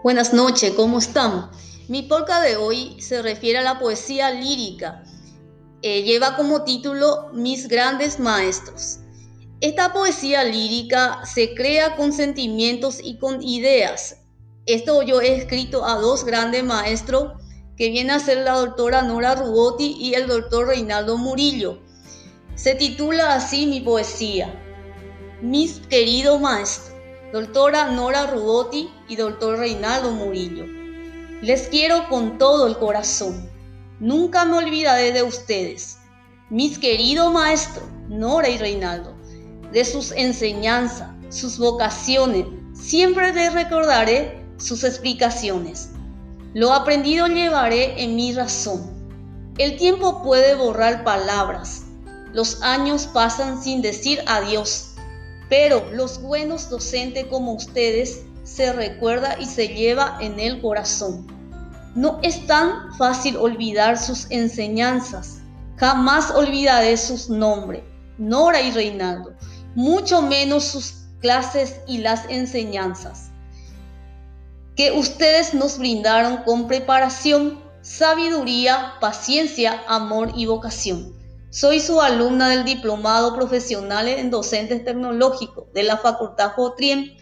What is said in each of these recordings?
Buenas noches, ¿cómo están? Mi polka de hoy se refiere a la poesía lírica. Eh, lleva como título Mis grandes maestros. Esta poesía lírica se crea con sentimientos y con ideas. Esto yo he escrito a dos grandes maestros que vienen a ser la doctora Nora Rubotti y el doctor Reinaldo Murillo. Se titula así mi poesía. Mis queridos maestros doctora Nora Rubotti y doctor Reinaldo Murillo. Les quiero con todo el corazón. Nunca me olvidaré de ustedes, mis queridos maestros, Nora y Reinaldo, de sus enseñanzas, sus vocaciones. Siempre les recordaré sus explicaciones. Lo aprendido llevaré en mi razón. El tiempo puede borrar palabras. Los años pasan sin decir adiós pero los buenos docentes como ustedes se recuerda y se lleva en el corazón. No es tan fácil olvidar sus enseñanzas. Jamás olvidaré sus nombres, Nora y Reinaldo, mucho menos sus clases y las enseñanzas que ustedes nos brindaron con preparación, sabiduría, paciencia, amor y vocación. Soy su alumna del Diplomado Profesional en Docentes Tecnológicos de la Facultad Jotrien.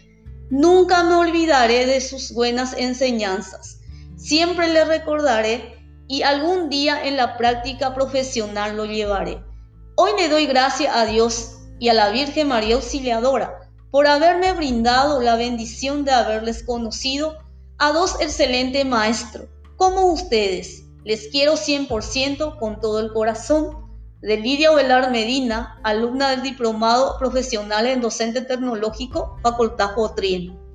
Nunca me olvidaré de sus buenas enseñanzas. Siempre le recordaré y algún día en la práctica profesional lo llevaré. Hoy le doy gracias a Dios y a la Virgen María Auxiliadora por haberme brindado la bendición de haberles conocido a dos excelentes maestros como ustedes. Les quiero 100% con todo el corazón de Lidia Velar Medina, alumna del Diplomado Profesional en Docente Tecnológico, Facultad Jotrien.